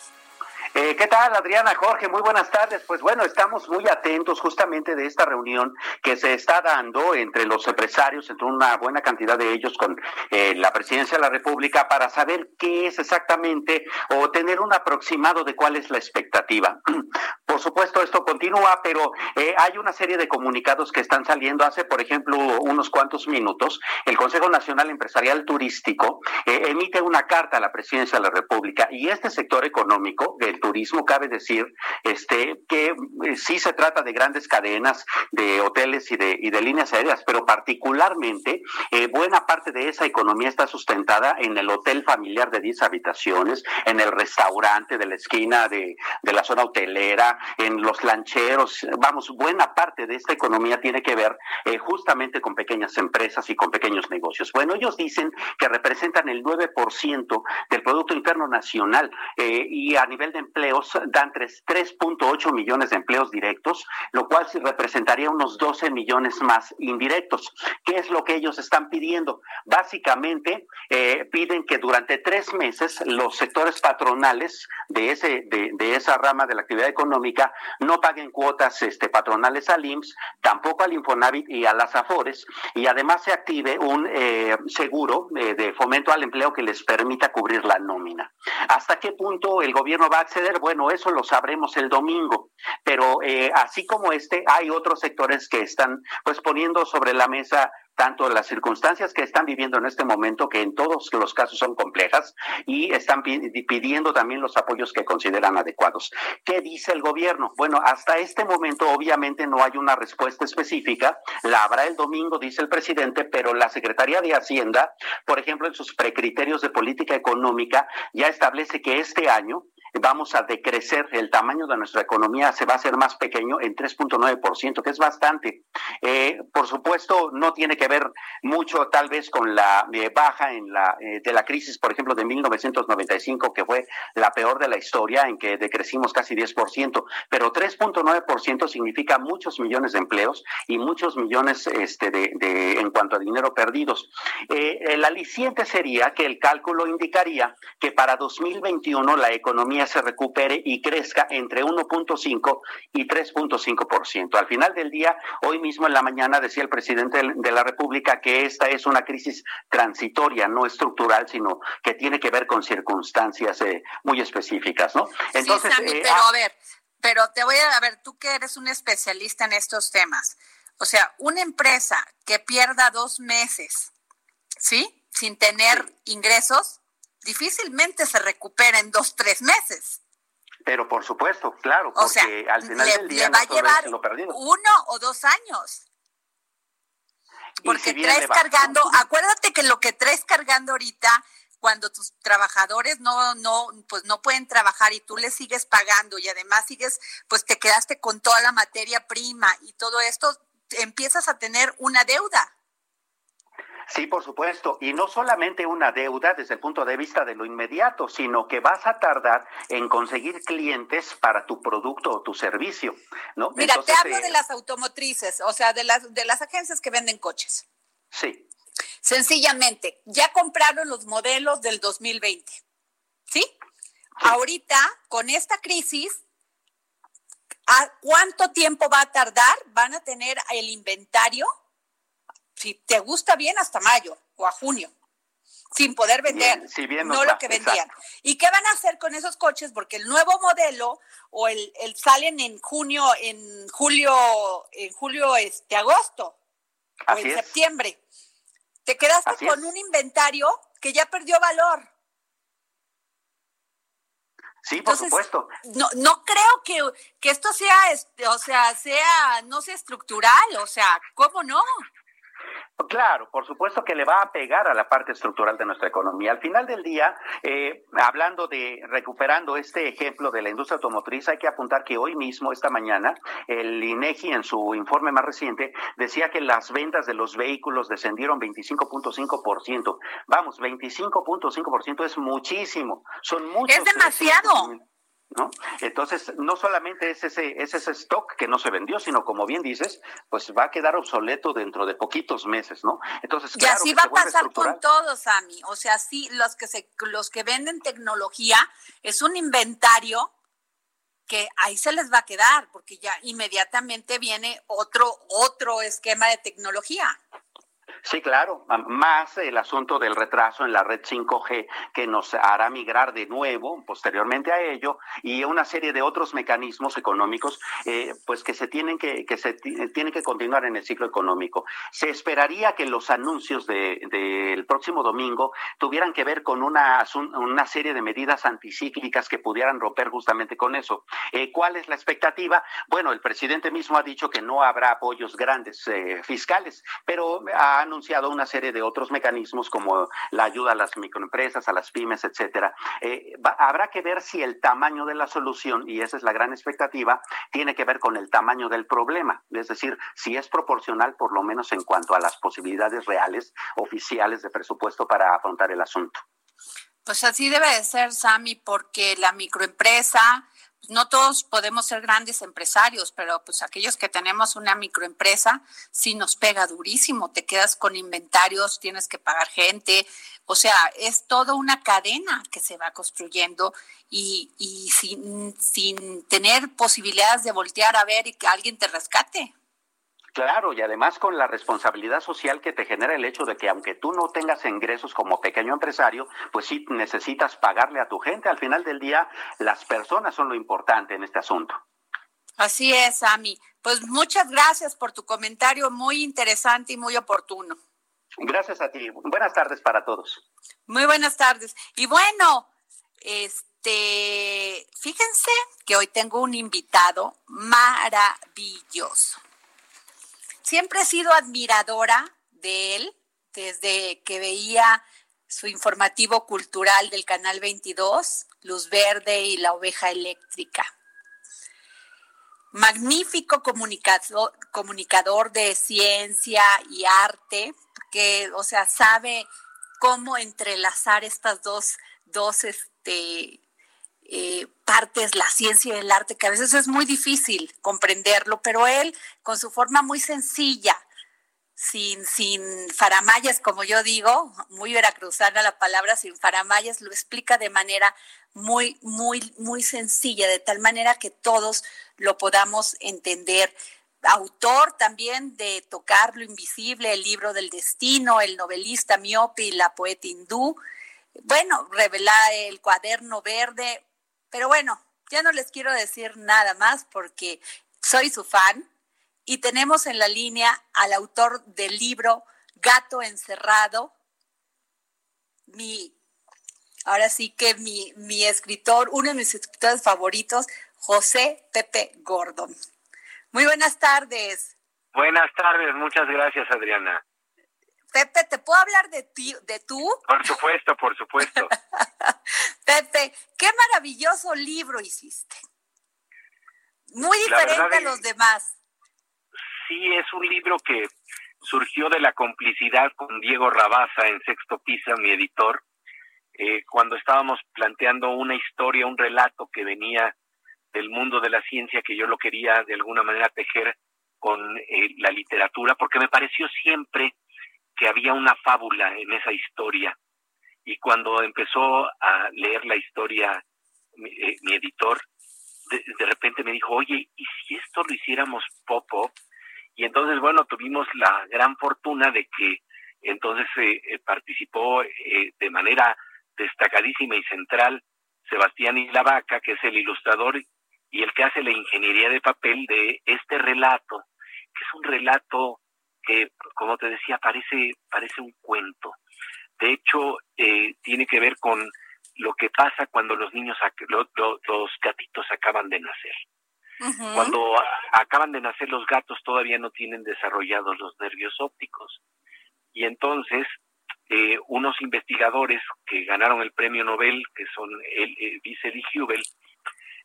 Eh, ¿Qué tal, Adriana, Jorge? Muy buenas tardes. Pues bueno, estamos muy atentos justamente de esta reunión que se está dando entre los empresarios, entre una buena cantidad de ellos con eh, la presidencia de la República para saber qué es exactamente o tener un aproximado de cuál es la expectativa. Por supuesto, esto continúa, pero eh, hay una serie de comunicados que están saliendo hace, por ejemplo, unos cuantos minutos. El Consejo Nacional Empresarial Turístico emite una carta a la presidencia de la República y este sector económico, el turismo, cabe decir este, que eh, sí se trata de grandes cadenas de hoteles y de, y de líneas aéreas, pero particularmente eh, buena parte de esa economía está sustentada en el hotel familiar de 10 habitaciones, en el restaurante de la esquina de, de la zona hotelera, en los lancheros. Vamos, buena parte de esta economía tiene que ver eh, justamente con pequeñas empresas y con pequeños negocios. Bueno, ellos dicen que representan el 9% del Producto Interno Nacional eh, y a nivel de empleos dan tres- 3.8 millones de empleos directos, lo cual sí representaría unos 12 millones más indirectos. ¿Qué es lo que ellos están pidiendo? Básicamente eh, piden que durante tres meses los sectores patronales de, ese, de esa rama de la actividad económica no paguen cuotas este, patronales al IMSS, tampoco al Infonavit y a las AFORES, y además se active un eh, seguro eh, de fomento al empleo que les permita cubrir la nómina. ¿Hasta qué punto el gobierno va a acceder? Bueno, eso lo sabremos el domingo, pero eh, así como este, hay otros sectores que están pues poniendo sobre la mesa tanto las circunstancias que están viviendo en este momento, que en todos los casos son complejas, y están pi- pidiendo también los apoyos que consideran adecuados. ¿Qué dice el gobierno? Bueno, hasta este momento obviamente no hay una respuesta específica, la habrá el domingo, dice el presidente, pero la Secretaría de Hacienda, por ejemplo, en sus precriterios de política económica, ya establece que este año vamos a decrecer el tamaño de nuestra economía, se va a hacer más pequeño en 3.9%, que es bastante. Eh, por supuesto, no tiene que ver mucho tal vez con la eh, baja en la, eh, de la crisis, por ejemplo, de 1995, que fue la peor de la historia, en que decrecimos casi 10%, pero 3.9% significa muchos millones de empleos y muchos millones este, de, de- en cuanto a dinero perdidos. Eh, el aliciente sería que el cálculo indicaría que para 2021 la economía se recupere y crezca entre 1.5 y 3.5%. Al final del día, hoy mismo en la mañana decía el presidente de la República que esta es una crisis transitoria, no estructural, sino que tiene que ver con circunstancias eh, muy específicas, ¿no? Entonces, sí, Sammy, eh, pero ah, a ver, pero te voy a, a ver, tú que eres un especialista en estos temas. O sea, una empresa que pierda dos meses, ¿sí? Sin tener ingresos, difícilmente se recupera en dos, tres meses. pero por supuesto, claro, O porque sea, al final le, del le día va a llevar lo uno o dos años. Porque si traes le va- cargando, acuérdate que lo que traes cargando ahorita, cuando tus trabajadores no, no, pues no pueden trabajar y tú les sigues pagando y además sigues, pues te quedaste con toda la materia prima y todo esto, empiezas a tener una deuda. Sí, por supuesto. Y no solamente una deuda desde el punto de vista de lo inmediato, sino que vas a tardar en conseguir clientes para tu producto o tu servicio, ¿no? Mira, Entonces, te hablo eh, de las automotrices, o sea, de las, de las agencias que venden coches. Sí, Sencillamente, ya compraron los modelos del 2020. ¿Sí? Ahorita, con esta crisis, ¿a cuánto tiempo va a tardar? Van a tener el inventario, si te gusta bien, hasta mayo o a junio, sin poder vender, Bien, si bien no va, lo que vendían. exacto. ¿Y qué van a hacer con esos coches? Porque el nuevo modelo o el, el salen en junio, en julio, en julio, este, agosto o en es. septiembre. Te quedaste Así con es. un inventario que ya perdió valor. Sí, por Entonces, supuesto. No, no creo que, que esto sea, este, o sea, sea, no sea estructural, o sea, ¿cómo no? Claro, por supuesto que le va a pegar a la parte estructural de nuestra economía. Al final del día, eh, hablando de recuperando este ejemplo de la industria automotriz, hay que apuntar que hoy mismo, esta mañana, el INEGI en su informe más reciente decía que las ventas de los vehículos descendieron 25.5%. Vamos, 25.5% es muchísimo. Son muchos. Es demasiado. ¿No? Entonces, no solamente es ese, ese stock que no se vendió, sino como bien dices, pues va a quedar obsoleto dentro de poquitos meses, ¿no? Entonces, y así va a pasar con todos, Sami. O sea, sí, los que se, los que venden tecnología es un inventario que ahí se les va a quedar, porque ya inmediatamente viene otro, otro esquema de tecnología. Sí, claro, más el asunto del retraso en la red 5G que nos hará migrar de nuevo posteriormente a ello y una serie de otros mecanismos económicos eh, pues que se tienen que, que se tienen que continuar en el ciclo económico. Se esperaría que los anuncios del de, próximo domingo tuvieran que ver con una, una serie de medidas anticíclicas que pudieran romper justamente con eso. Eh, ¿Cuál es la expectativa? Bueno, el presidente mismo ha dicho que no habrá apoyos grandes eh, fiscales, pero ha anunciado una serie de otros mecanismos como la ayuda a las microempresas, a las pymes, etcétera. Eh, habrá que ver si el tamaño de la solución, y esa es la gran expectativa, tiene que ver con el tamaño del problema, es decir, si es proporcional por lo menos en cuanto a las posibilidades reales, oficiales de presupuesto para afrontar el asunto. Pues así debe de ser, Sami, porque la microempresa no todos podemos ser grandes empresarios, pero pues aquellos que tenemos una microempresa, sí nos pega durísimo, te quedas con inventarios, tienes que pagar gente, o sea, es toda una cadena que se va construyendo y, y sin, sin tener posibilidades de voltear a ver y que alguien te rescate. Claro, y además con la responsabilidad social que te genera el hecho de que aunque tú no tengas ingresos como pequeño empresario, pues sí necesitas pagarle a tu gente. Al final del día, las personas son lo importante en este asunto. Así es, Ami. Pues muchas gracias por tu comentario, muy interesante y muy oportuno. Gracias a ti. Buenas tardes para todos. Muy buenas tardes. Y bueno, este, fíjense que hoy tengo un invitado maravilloso siempre he sido admiradora de él desde que veía su informativo cultural del Canal 22, Luz Verde y la Oveja Eléctrica. Magnífico comunicador, comunicador de ciencia y arte, que, o sea, sabe cómo entrelazar estas dos, dos este, eh, partes, la ciencia y el arte, que a veces es muy difícil comprenderlo, pero él, con su forma muy sencilla, sin, sin faramayas, como yo digo, muy veracruzana la palabra, sin faramayas, lo explica de manera muy, muy, muy sencilla, de tal manera que todos lo podamos entender. Autor también de Tocar lo Invisible, el libro del destino, el novelista miope y la poeta hindú. Bueno, revela el cuaderno verde, pero bueno, ya no les quiero decir nada más porque soy su fan y tenemos en la línea al autor del libro Gato Encerrado, mi, ahora sí que mi, mi escritor, uno de mis escritores favoritos, José Pepe Gordon. Muy buenas tardes. Buenas tardes, muchas gracias Adriana. Pepe, ¿te puedo hablar de ti, de tú? Por supuesto, por supuesto. Pepe, qué maravilloso libro hiciste. Muy diferente a los demás. Sí, es un libro que surgió de la complicidad con Diego Rabaza en Sexto Pisa, mi editor, eh, cuando estábamos planteando una historia, un relato que venía del mundo de la ciencia, que yo lo quería de alguna manera tejer con eh, la literatura, porque me pareció siempre que había una fábula en esa historia. Y cuando empezó a leer la historia mi, eh, editor, de, repente me dijo, oye, ¿y si esto lo hiciéramos pop-up? Y entonces, bueno, tuvimos la gran fortuna de que entonces eh, eh participó eh, de manera destacadísima y central Sebastián Islavaca, que es el ilustrador y el que hace la ingeniería de papel de este relato, que es un relato que, como te decía, parece, parece un cuento. De hecho, eh, tiene que ver con lo que pasa cuando los niños, los, los gatitos acaban de nacer. Cuando acaban de nacer los gatos todavía no tienen desarrollados los nervios ópticos, Y entonces, eh, unos investigadores que ganaron el premio Nobel, que son el, el Vice Hubel,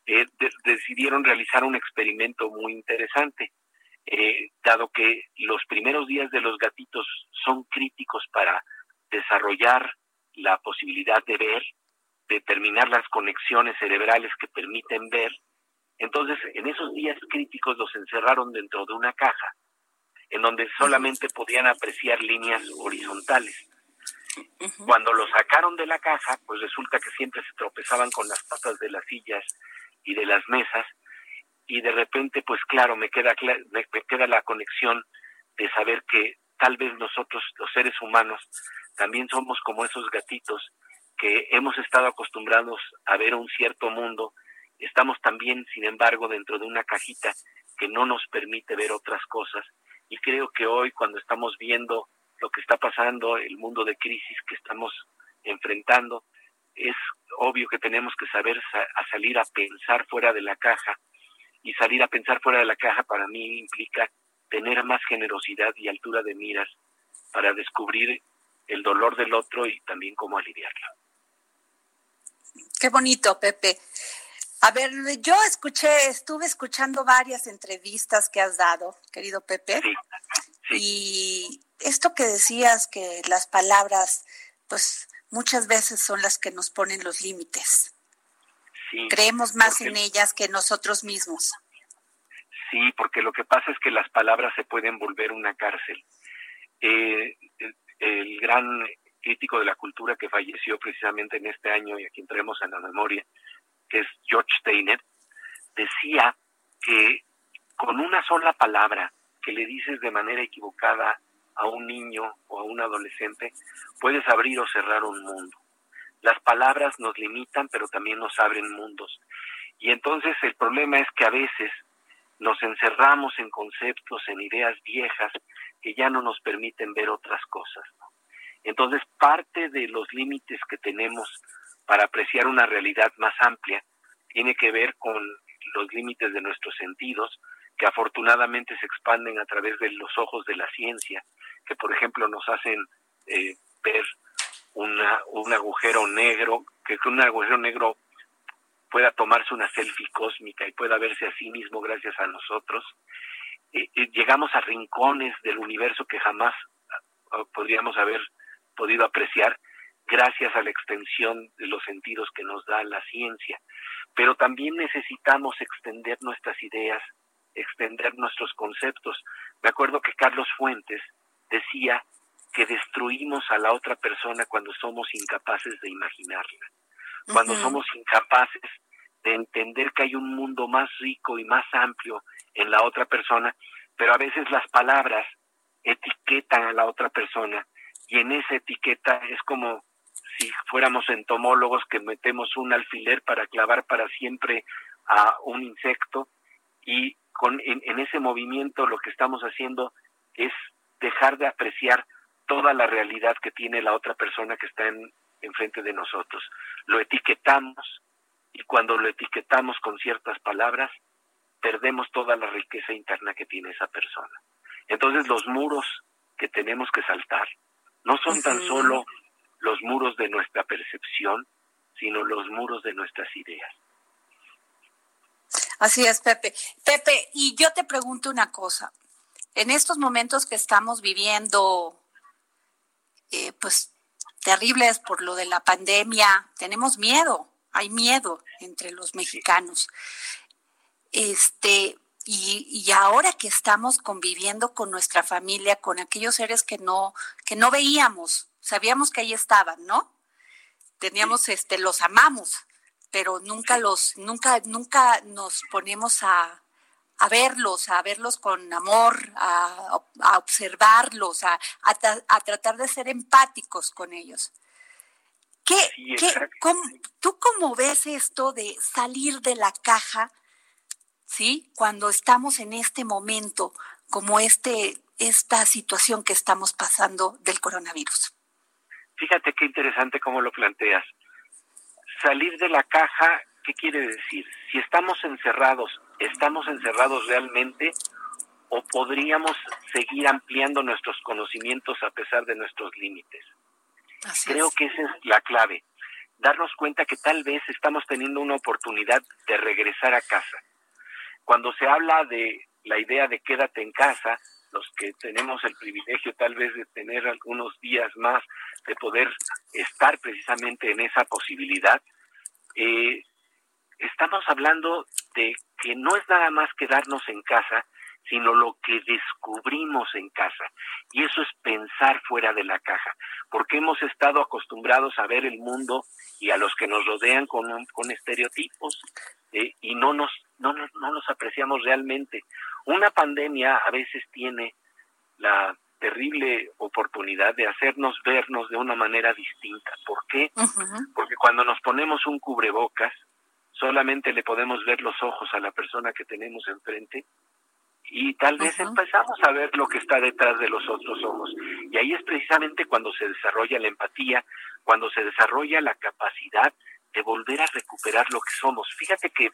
eh, decidieron realizar un experimento muy interesante. Eh, dado que los primeros días de los gatitos son críticos para desarrollar la posibilidad de ver, determinar las conexiones cerebrales que permiten ver, entonces en esos días críticos los encerraron dentro de una caja, en donde solamente podían apreciar líneas horizontales. Cuando los sacaron de la caja, pues resulta que siempre se tropezaban con las patas de las sillas y de las mesas y de repente pues claro me queda me, queda la conexión de saber que tal vez nosotros los seres humanos también somos como esos gatitos que hemos estado acostumbrados a ver un cierto mundo. Estamos también sin embargo dentro de una cajita que no nos permite ver otras cosas. Y creo que hoy cuando estamos viendo lo que está pasando el mundo de crisis que estamos enfrentando es obvio que tenemos que saber a salir a pensar fuera de la caja. Y salir a pensar fuera de la caja para mí implica tener más generosidad y altura de miras para descubrir el dolor del otro y también cómo aliviarlo. Qué bonito, Pepe. A ver, yo escuché, estuve escuchando varias entrevistas que has dado, querido Pepe. Y esto que decías, que las palabras, pues muchas veces son las que nos ponen los límites. Creemos más en ellas que nosotros mismos. Sí, porque lo que pasa es que las palabras se pueden volver una cárcel. Eh, el, gran crítico de la cultura que falleció precisamente en este año y aquí entremos en la memoria, que es George Steiner, decía que con una sola palabra que le dices de manera equivocada a un niño o a un adolescente, puedes abrir o cerrar un mundo. Las palabras nos limitan, pero también nos abren mundos. Y entonces el problema es que a veces nos encerramos en conceptos, en ideas viejas que ya no nos permiten ver otras cosas. Entonces, parte de los límites que tenemos para apreciar una realidad más amplia tiene que ver con los límites de nuestros sentidos, que afortunadamente se expanden a través de los ojos de la ciencia, que por ejemplo nos hacen eh, ver una, un agujero negro, que un agujero negro pueda tomarse una selfie cósmica y pueda verse a sí mismo gracias a nosotros. Eh, llegamos a rincones del universo que jamás ah, podríamos haber podido apreciar gracias a la extensión de los sentidos que nos da la ciencia. Pero también necesitamos extender nuestras ideas, extender nuestros conceptos. Me acuerdo que Carlos Fuentes decía que destruimos a la otra persona cuando somos incapaces de imaginarla, cuando somos incapaces de entender que hay un mundo más rico y más amplio en la otra persona, pero a veces las palabras etiquetan a la otra persona y en esa etiqueta es como si fuéramos entomólogos que metemos un alfiler para clavar para siempre a un insecto y con en, ese movimiento lo que estamos haciendo es dejar de apreciar toda la realidad que tiene la otra persona que está en, enfrente de nosotros. Lo etiquetamos y cuando lo etiquetamos con ciertas palabras, perdemos toda la riqueza interna que tiene esa persona. Entonces los muros que tenemos que saltar no son tan solo los muros de nuestra percepción, sino los muros de nuestras ideas. Así es, Pepe. Pepe, y yo te pregunto una cosa. En estos momentos que estamos viviendo eh, pues terribles por lo de la pandemia. Tenemos miedo, hay miedo entre los mexicanos. Este, y, y, ahora que estamos conviviendo con nuestra familia, con aquellos seres que no, que no veíamos, sabíamos que ahí estaban, ¿no? Teníamos, este, los amamos, pero nunca los, nunca, nunca nos ponemos a, a verlos, a verlos con amor, a, observarlos, a, a, tratar de ser empáticos con ellos. ¿Qué, ¿Tú cómo ves esto de salir de la caja, sí, cuando estamos en este momento, como este, esta situación que estamos pasando del coronavirus? Fíjate qué interesante cómo lo planteas. Salir de la caja, ¿qué quiere decir? Si estamos encerrados ¿Estamos encerrados realmente o podríamos seguir ampliando nuestros conocimientos a pesar de nuestros límites. Creo que esa es la clave, darnos cuenta que tal vez estamos teniendo una oportunidad de regresar a casa. Cuando se habla de la idea de quédate en casa, los que tenemos el privilegio tal vez de tener algunos días más, de poder estar precisamente en esa posibilidad, eh, estamos hablando de que no es nada más quedarnos en casa, sino lo que descubrimos en casa. Y eso es pensar fuera de la caja, porque hemos estado acostumbrados a ver el mundo y a los que nos rodean con, con estereotipos eh, y no nos, no, no, los apreciamos realmente. Una pandemia a veces tiene la terrible oportunidad de hacernos vernos de una manera distinta. ¿Por qué? Porque cuando nos ponemos un cubrebocas, solamente le podemos ver los ojos a la persona que tenemos enfrente y tal vez empezamos a ver lo que está detrás de los otros ojos. Y ahí es precisamente cuando se desarrolla la empatía, cuando se desarrolla la capacidad de volver a recuperar lo que somos. Fíjate que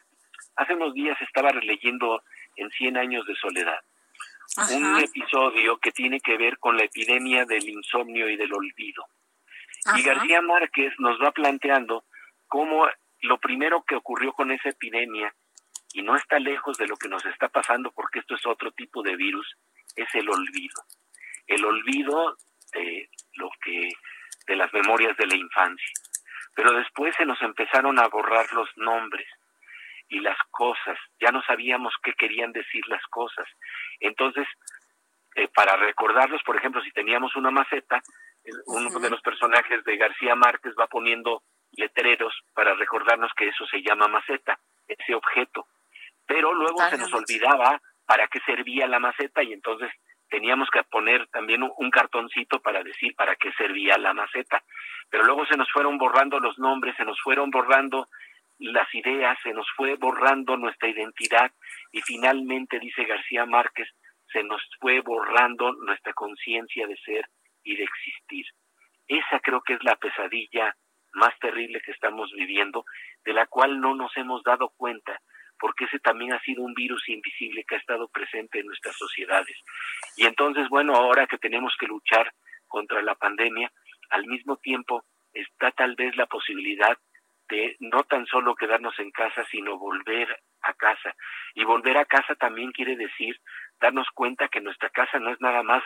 hace unos días estaba releyendo en Cien años de soledad un episodio que tiene que ver con la epidemia del insomnio y del olvido. Y García Márquez nos va planteando cómo lo primero que ocurrió con esa epidemia, y no está lejos de lo que nos está pasando porque esto es otro tipo de virus, es el olvido. El olvido de lo que de las memorias de la infancia. Pero después se nos empezaron a borrar los nombres y las cosas, ya no sabíamos qué querían decir las cosas. Entonces, eh, para recordarlos, por ejemplo, si teníamos una maceta, uno de los personajes de García Márquez va poniendo letreros para recordarnos que eso se llama maceta, ese objeto. Pero luego se nos olvidaba para qué servía la maceta y entonces teníamos que poner también un cartoncito para decir para qué servía la maceta. Pero luego se nos fueron borrando los nombres, se nos fueron borrando las ideas, se nos fue borrando nuestra identidad y finalmente, dice García Márquez, se nos fue borrando nuestra conciencia de ser y de existir. Esa creo que es la pesadilla más terrible que estamos viviendo, de la cual no nos hemos dado cuenta, porque ese también ha sido un virus invisible que ha estado presente en nuestras sociedades. Y entonces, bueno, ahora que tenemos que luchar contra la pandemia, al mismo tiempo está tal vez la posibilidad de no tan solo quedarnos en casa, sino volver a casa. Y volver a casa también quiere decir darnos cuenta que nuestra casa no es nada más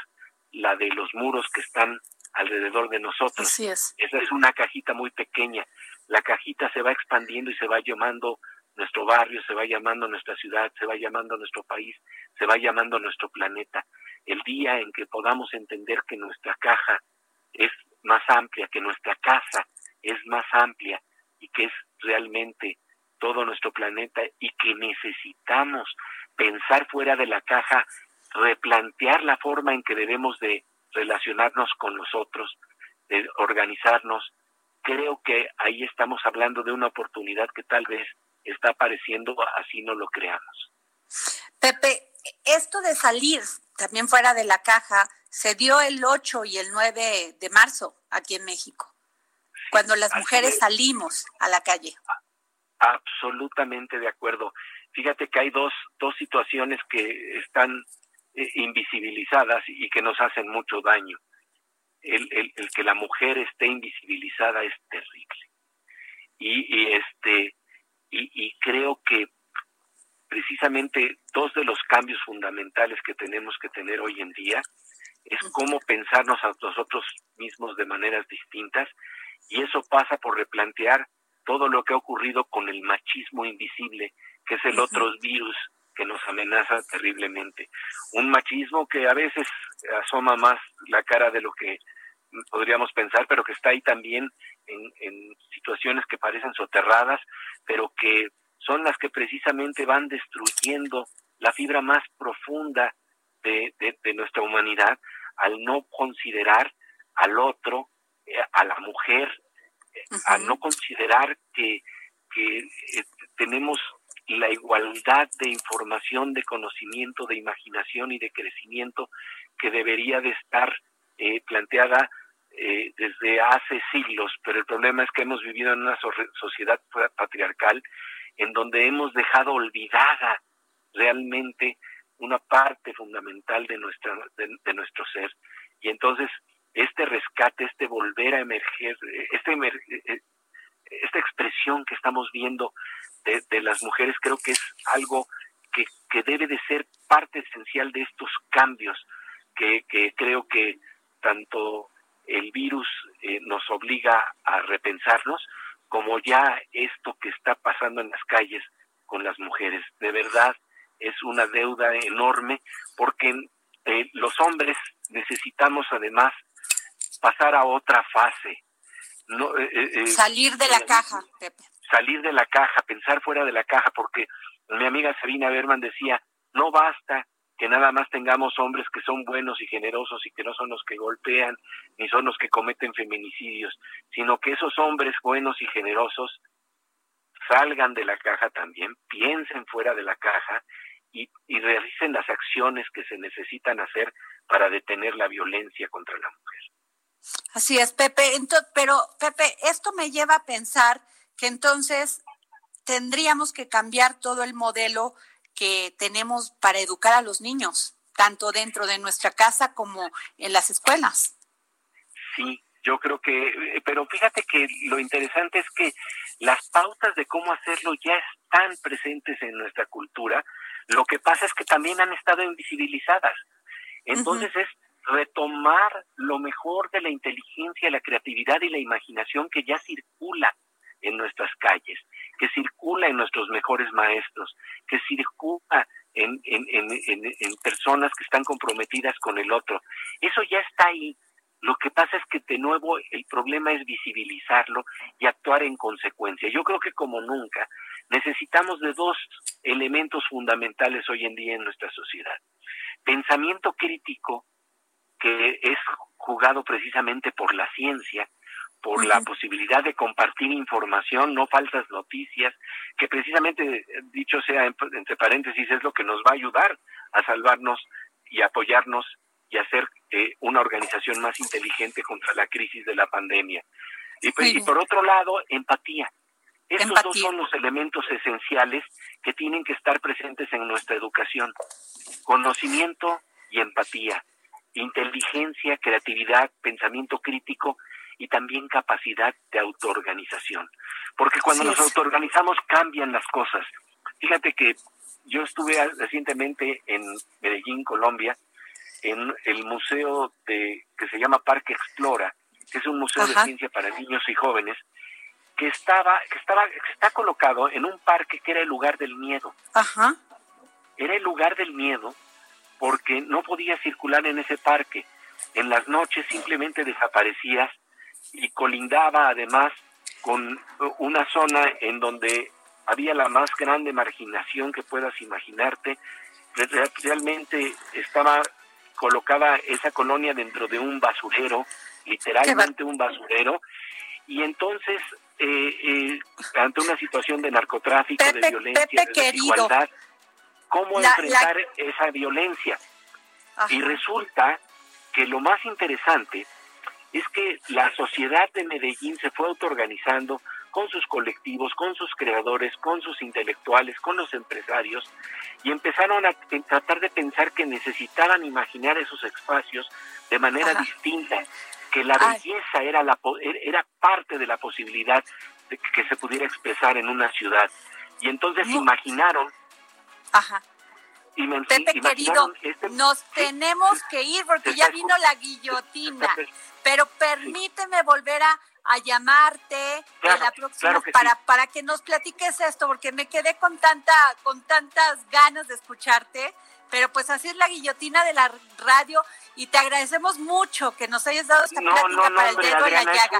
la de los muros que están alrededor de nosotros. Así es. Esa es una cajita muy pequeña. La cajita se va expandiendo y se va llamando nuestro barrio, se va llamando nuestra ciudad, se va llamando nuestro país, se va llamando nuestro planeta. El día en que podamos entender que nuestra caja es más amplia, que nuestra casa es más amplia, y que es realmente todo nuestro planeta y que necesitamos pensar fuera de la caja, replantear la forma en que debemos de relacionarnos con los otros, de organizarnos. Creo que ahí estamos hablando de una oportunidad que tal vez está apareciendo, así no lo creamos. Pepe, esto de salir también fuera de la caja se dio el 8 y el 9 de marzo aquí en México cuando las mujeres salimos a la calle. Absolutamente de acuerdo. Fíjate que hay dos, dos situaciones que están eh, invisibilizadas y que nos hacen mucho daño. El, el, el, que la mujer esté invisibilizada es terrible. Y, y este y, y creo que precisamente dos de los cambios fundamentales que tenemos que tener hoy en día es cómo pensarnos a nosotros mismos de maneras distintas y eso pasa por replantear todo lo que ha ocurrido con el machismo invisible, que es el otro virus que nos amenaza terriblemente. Un machismo que a veces asoma más la cara de lo que podríamos pensar, pero que está ahí también en, en situaciones que parecen soterradas, pero que son las que precisamente van destruyendo la fibra más profunda de, de, de nuestra humanidad al no considerar al otro a la mujer, eh, a no considerar que, que eh, tenemos la igualdad de información, de conocimiento, de imaginación y de crecimiento que debería de estar planteada desde hace siglos, pero el problema es que hemos vivido en una sociedad patriarcal en donde hemos dejado olvidada realmente una parte fundamental de, nuestra, de, nuestro ser. Y entonces este rescate, este volver a emerger, este esta expresión que estamos viendo de, de, las mujeres creo que es algo que, que, debe de ser parte esencial de estos cambios que, que creo que tanto el virus eh, nos obliga a repensarnos como ya esto que está pasando en las calles con las mujeres. De verdad es una deuda enorme porque eh, los hombres necesitamos además pasar a otra fase. No, eh, salir de la caja, Pepe salir de la caja, pensar fuera de la caja, porque mi amiga Sabina Berman decía, no basta que nada más tengamos hombres que son buenos y generosos y que no son los que golpean ni son los que cometen feminicidios, sino que esos hombres buenos y generosos salgan de la caja también, piensen fuera de la caja y, y realicen las acciones que se necesitan hacer para detener la violencia contra la mujer. Así es, Pepe. Entonces, pero, Pepe, esto me lleva a pensar que entonces tendríamos que cambiar todo el modelo que tenemos para educar a los niños, tanto dentro de nuestra casa como en las escuelas. Sí, yo creo que, pero fíjate que lo interesante es que las pautas de cómo hacerlo ya están presentes en nuestra cultura, lo que pasa es que también han estado invisibilizadas. Entonces es retomar lo mejor de la inteligencia, la creatividad y la imaginación que ya circula en nuestras calles, que circula en nuestros mejores maestros, que circula en, en, personas que están comprometidas con el otro. Eso ya está ahí. Lo que pasa es que de nuevo el problema es visibilizarlo y actuar en consecuencia. Yo creo que como nunca necesitamos de dos elementos fundamentales hoy en día en nuestra sociedad. Pensamiento crítico, es jugado precisamente por la ciencia, por la posibilidad de compartir información, no falsas noticias, que precisamente, dicho sea entre paréntesis, es lo que nos va a ayudar a salvarnos y apoyarnos y hacer eh, una organización más inteligente contra la crisis de la pandemia. Y, pues, por otro lado, empatía. Estos dos son los elementos esenciales que tienen que estar presentes en nuestra educación. Conocimiento y empatía. Inteligencia, creatividad, pensamiento crítico y también capacidad de autoorganización. Porque cuando nos autoorganizamos cambian las cosas. Fíjate que yo estuve recientemente en Medellín, Colombia, en el museo de que se llama Parque Explora, que es un museo de ciencia para niños y jóvenes, que estaba, que estaba, que está colocado en un parque que era el lugar del miedo. Ajá. Era el lugar del miedo porque no podías circular en ese parque. En las noches simplemente desaparecías y colindaba además con una zona en donde había la más grande marginación que puedas imaginarte. Realmente estaba colocada esa colonia dentro de un basurero, literalmente un basurero, y entonces eh, eh, ante una situación de narcotráfico, de violencia, de desigualdad, ¿cómo enfrentar esa violencia? Y resulta que lo más interesante es que la sociedad de Medellín se fue autoorganizando con sus colectivos, con sus creadores, con sus intelectuales, con los empresarios, y empezaron a tratar de pensar que necesitaban imaginar esos espacios de manera distinta, que la belleza era, la, era parte de la posibilidad de que se pudiera expresar en una ciudad. Y entonces imaginaron Ajá. Pepe querido, este nos tenemos que ir porque ya vino la guillotina. Pero permíteme volver a, llamarte en la próxima para, para que nos platiques esto, porque me quedé con tanta, con tantas ganas de escucharte. Pero pues así es la guillotina de la radio y te agradecemos mucho que nos hayas dado esta plática para el dedo en la llaga.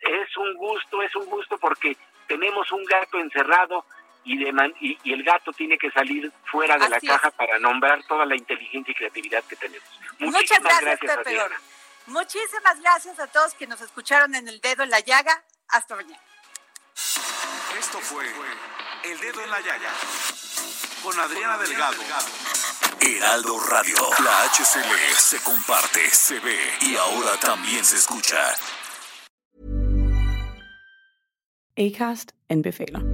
es un gusto, es un gusto porque tenemos un gato encerrado y, de y, el gato tiene que salir fuera de la caja para nombrar toda la inteligencia y creatividad que tenemos. Muchas gracias, Pepe Muchísimas gracias a todos que nos escucharon en El Dedo en la Llaga. Hasta mañana. Esto fue El Dedo en la Llaga con Adriana Delgado. Heraldo Radio. La HCL se comparte, se ve y ahora también se escucha. ACAST anbefaler.